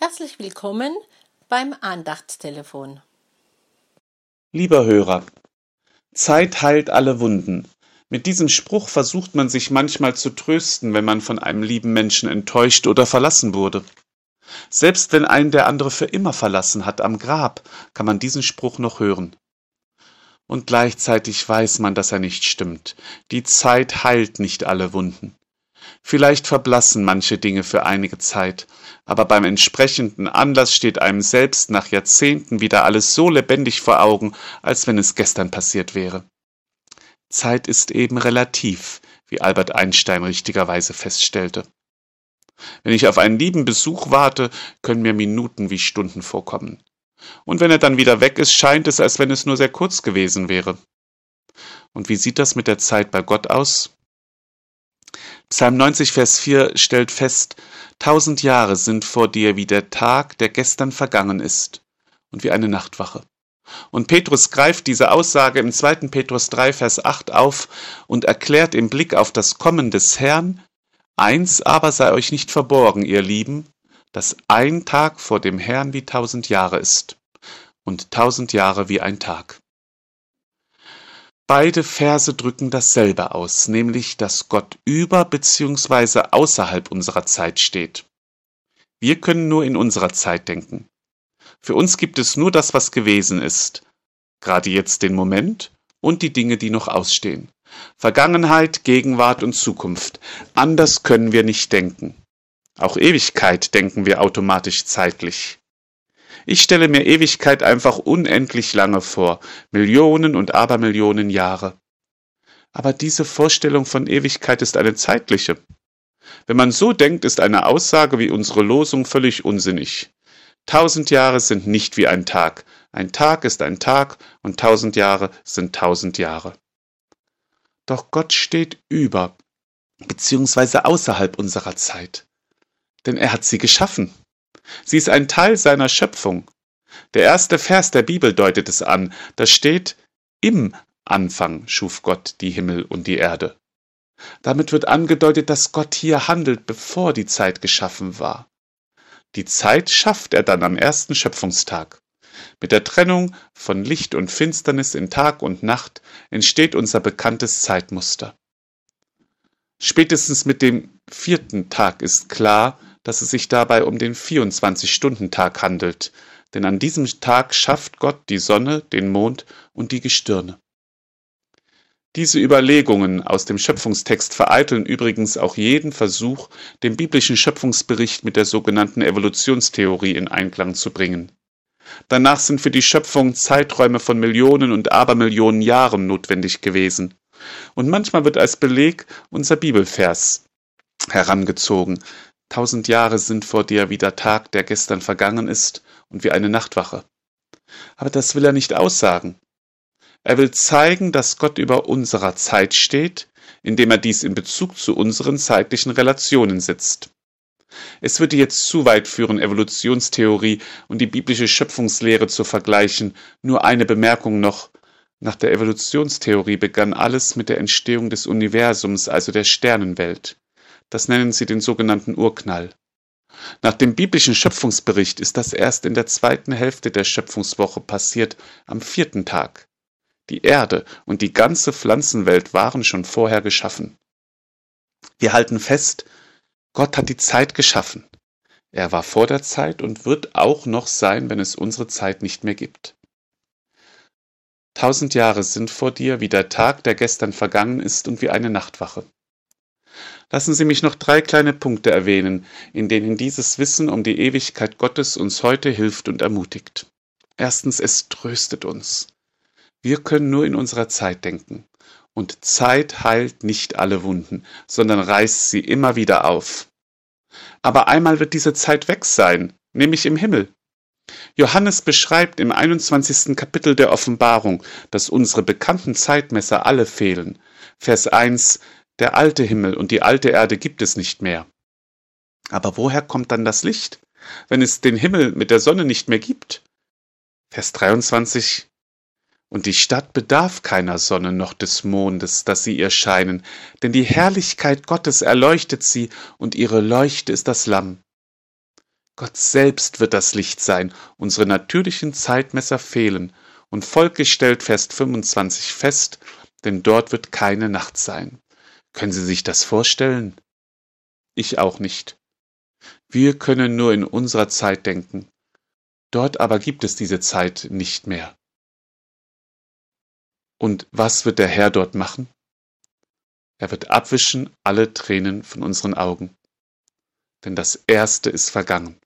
Herzlich willkommen beim Andachtstelefon. Lieber Hörer, Zeit heilt alle Wunden. Mit diesem Spruch versucht man sich manchmal zu trösten, wenn man von einem lieben Menschen enttäuscht oder verlassen wurde. Selbst wenn einen der andere für immer verlassen hat am Grab, kann man diesen Spruch noch hören. Und gleichzeitig weiß man, dass er nicht stimmt. Die Zeit heilt nicht alle Wunden. Vielleicht verblassen manche Dinge für einige Zeit, aber beim entsprechenden Anlass steht einem selbst nach Jahrzehnten wieder alles so lebendig vor Augen, als wenn es gestern passiert wäre. Zeit ist eben relativ, wie Albert Einstein richtigerweise feststellte. Wenn ich auf einen lieben Besuch warte, können mir Minuten wie Stunden vorkommen. Und wenn er dann wieder weg ist, scheint es, als wenn es nur sehr kurz gewesen wäre. Und wie sieht das mit der Zeit bei Gott aus? Psalm 90, Vers 4 stellt fest, tausend Jahre sind vor dir wie der Tag, der gestern vergangen ist, und wie eine Nachtwache. Und Petrus greift diese Aussage im 2. Petrus 3, Vers 8 auf und erklärt im Blick auf das Kommen des Herrn, eins aber sei euch nicht verborgen, ihr Lieben, dass ein Tag vor dem Herrn wie tausend Jahre ist und tausend Jahre wie ein Tag. Beide Verse drücken dasselbe aus, nämlich, dass Gott über bzw. außerhalb unserer Zeit steht. Wir können nur in unserer Zeit denken. Für uns gibt es nur das, was gewesen ist, gerade jetzt den Moment und die Dinge, die noch ausstehen. Vergangenheit, Gegenwart und Zukunft. Anders können wir nicht denken. Auch Ewigkeit denken wir automatisch zeitlich. Ich stelle mir Ewigkeit einfach unendlich lange vor, Millionen und Abermillionen Jahre. Aber diese Vorstellung von Ewigkeit ist eine zeitliche. Wenn man so denkt, ist eine Aussage wie unsere Losung völlig unsinnig. Tausend Jahre sind nicht wie ein Tag. Ein Tag ist ein Tag und tausend Jahre sind tausend Jahre. Doch Gott steht über, beziehungsweise außerhalb unserer Zeit. Denn er hat sie geschaffen. Sie ist ein Teil seiner Schöpfung. Der erste Vers der Bibel deutet es an. Da steht, im Anfang schuf Gott die Himmel und die Erde. Damit wird angedeutet, dass Gott hier handelt, bevor die Zeit geschaffen war. Die Zeit schafft er dann am ersten Schöpfungstag. Mit der Trennung von Licht und Finsternis in Tag und Nacht entsteht unser bekanntes Zeitmuster. Spätestens mit dem vierten Tag ist klar, dass es sich dabei um den 24-Stunden-Tag handelt, denn an diesem Tag schafft Gott die Sonne, den Mond und die Gestirne. Diese Überlegungen aus dem Schöpfungstext vereiteln übrigens auch jeden Versuch, den biblischen Schöpfungsbericht mit der sogenannten Evolutionstheorie in Einklang zu bringen. Danach sind für die Schöpfung Zeiträume von Millionen und Abermillionen Jahren notwendig gewesen. Und manchmal wird als Beleg unser Bibelvers herangezogen, Tausend Jahre sind vor dir wie der Tag, der gestern vergangen ist, und wie eine Nachtwache. Aber das will er nicht aussagen. Er will zeigen, dass Gott über unserer Zeit steht, indem er dies in Bezug zu unseren zeitlichen Relationen setzt. Es würde jetzt zu weit führen, Evolutionstheorie und die biblische Schöpfungslehre zu vergleichen. Nur eine Bemerkung noch. Nach der Evolutionstheorie begann alles mit der Entstehung des Universums, also der Sternenwelt. Das nennen sie den sogenannten Urknall. Nach dem biblischen Schöpfungsbericht ist das erst in der zweiten Hälfte der Schöpfungswoche passiert, am vierten Tag. Die Erde und die ganze Pflanzenwelt waren schon vorher geschaffen. Wir halten fest, Gott hat die Zeit geschaffen. Er war vor der Zeit und wird auch noch sein, wenn es unsere Zeit nicht mehr gibt. Tausend Jahre sind vor dir wie der Tag, der gestern vergangen ist und wie eine Nachtwache. Lassen Sie mich noch drei kleine Punkte erwähnen, in denen dieses Wissen um die Ewigkeit Gottes uns heute hilft und ermutigt. Erstens, es tröstet uns. Wir können nur in unserer Zeit denken. Und Zeit heilt nicht alle Wunden, sondern reißt sie immer wieder auf. Aber einmal wird diese Zeit weg sein, nämlich im Himmel. Johannes beschreibt im 21. Kapitel der Offenbarung, dass unsere bekannten Zeitmesser alle fehlen. Vers 1 der alte Himmel und die alte Erde gibt es nicht mehr. Aber woher kommt dann das Licht, wenn es den Himmel mit der Sonne nicht mehr gibt? Vers 23 Und die Stadt bedarf keiner Sonne noch des Mondes, dass sie ihr scheinen, denn die Herrlichkeit Gottes erleuchtet sie, und ihre Leuchte ist das Lamm. Gott selbst wird das Licht sein, unsere natürlichen Zeitmesser fehlen, und Volk stellt Vers 25 fest, denn dort wird keine Nacht sein. Können Sie sich das vorstellen? Ich auch nicht. Wir können nur in unserer Zeit denken. Dort aber gibt es diese Zeit nicht mehr. Und was wird der Herr dort machen? Er wird abwischen alle Tränen von unseren Augen. Denn das Erste ist vergangen.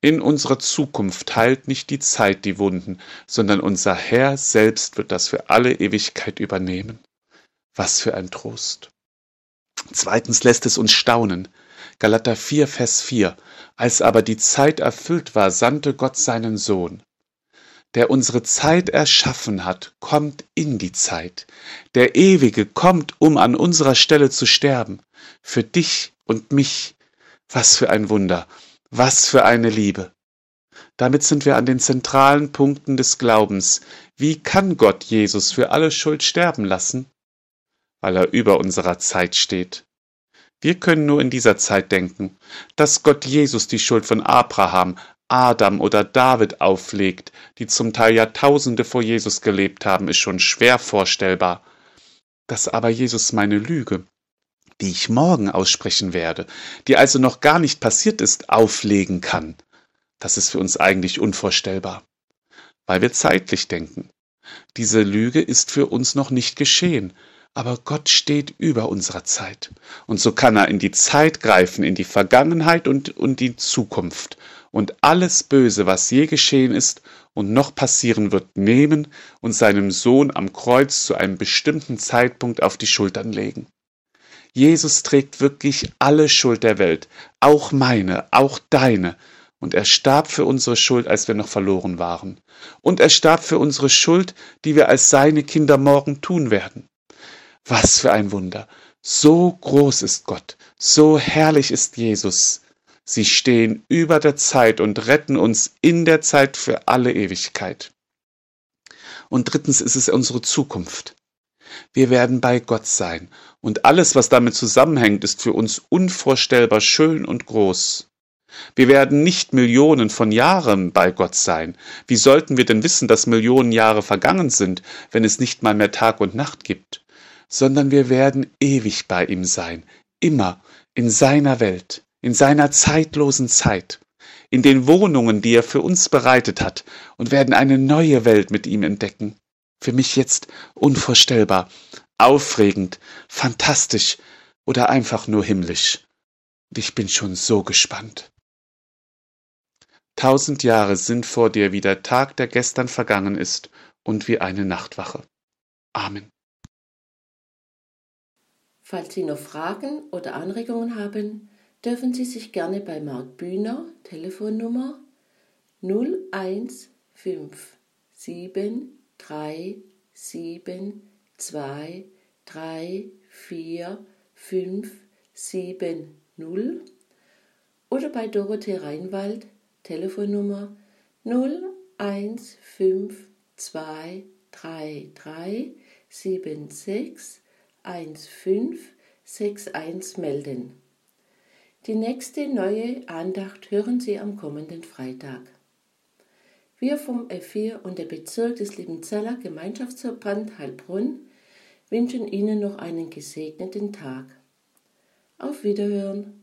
In unserer Zukunft heilt nicht die Zeit die Wunden, sondern unser Herr selbst wird das für alle Ewigkeit übernehmen. Was für ein Trost. Zweitens lässt es uns staunen. Galater 4, Vers 4. Als aber die Zeit erfüllt war, sandte Gott seinen Sohn. Der unsere Zeit erschaffen hat, kommt in die Zeit. Der Ewige kommt, um an unserer Stelle zu sterben. Für dich und mich. Was für ein Wunder. Was für eine Liebe! Damit sind wir an den zentralen Punkten des Glaubens. Wie kann Gott Jesus für alle Schuld sterben lassen? Weil er über unserer Zeit steht. Wir können nur in dieser Zeit denken, dass Gott Jesus die Schuld von Abraham, Adam oder David auflegt, die zum Teil Jahrtausende vor Jesus gelebt haben, ist schon schwer vorstellbar. Dass aber Jesus meine Lüge, die ich morgen aussprechen werde, die also noch gar nicht passiert ist, auflegen kann. Das ist für uns eigentlich unvorstellbar, weil wir zeitlich denken. Diese Lüge ist für uns noch nicht geschehen, aber Gott steht über unserer Zeit. Und so kann er in die Zeit greifen, in die Vergangenheit und, und die Zukunft und alles Böse, was je geschehen ist und noch passieren wird, nehmen und seinem Sohn am Kreuz zu einem bestimmten Zeitpunkt auf die Schultern legen. Jesus trägt wirklich alle Schuld der Welt, auch meine, auch deine. Und er starb für unsere Schuld, als wir noch verloren waren. Und er starb für unsere Schuld, die wir als seine Kinder morgen tun werden. Was für ein Wunder. So groß ist Gott, so herrlich ist Jesus. Sie stehen über der Zeit und retten uns in der Zeit für alle Ewigkeit. Und drittens ist es unsere Zukunft. Wir werden bei Gott sein. Und alles, was damit zusammenhängt, ist für uns unvorstellbar schön und groß. Wir werden nicht Millionen von Jahren bei Gott sein. Wie sollten wir denn wissen, dass Millionen Jahre vergangen sind, wenn es nicht mal mehr Tag und Nacht gibt? Sondern wir werden ewig bei ihm sein, immer in seiner Welt, in seiner zeitlosen Zeit, in den Wohnungen, die er für uns bereitet hat, und werden eine neue Welt mit ihm entdecken. Für mich jetzt unvorstellbar, aufregend, fantastisch oder einfach nur himmlisch. Ich bin schon so gespannt. Tausend Jahre sind vor dir wie der Tag, der gestern vergangen ist, und wie eine Nachtwache. Amen. Falls Sie noch Fragen oder Anregungen haben, dürfen Sie sich gerne bei Marc Bühner, Telefonnummer 0157 drei, sieben, zwei, drei, vier, fünf, sieben, null oder bei Dorothee Reinwald Telefonnummer 0 1 5 2 3 3 7 6 1 5 6 1 melden. Die nächste neue Andacht hören Sie am kommenden Freitag. Wir vom F4 und der Bezirk des Liebenzeller Gemeinschaftsverband Heilbronn wünschen Ihnen noch einen gesegneten Tag. Auf Wiederhören!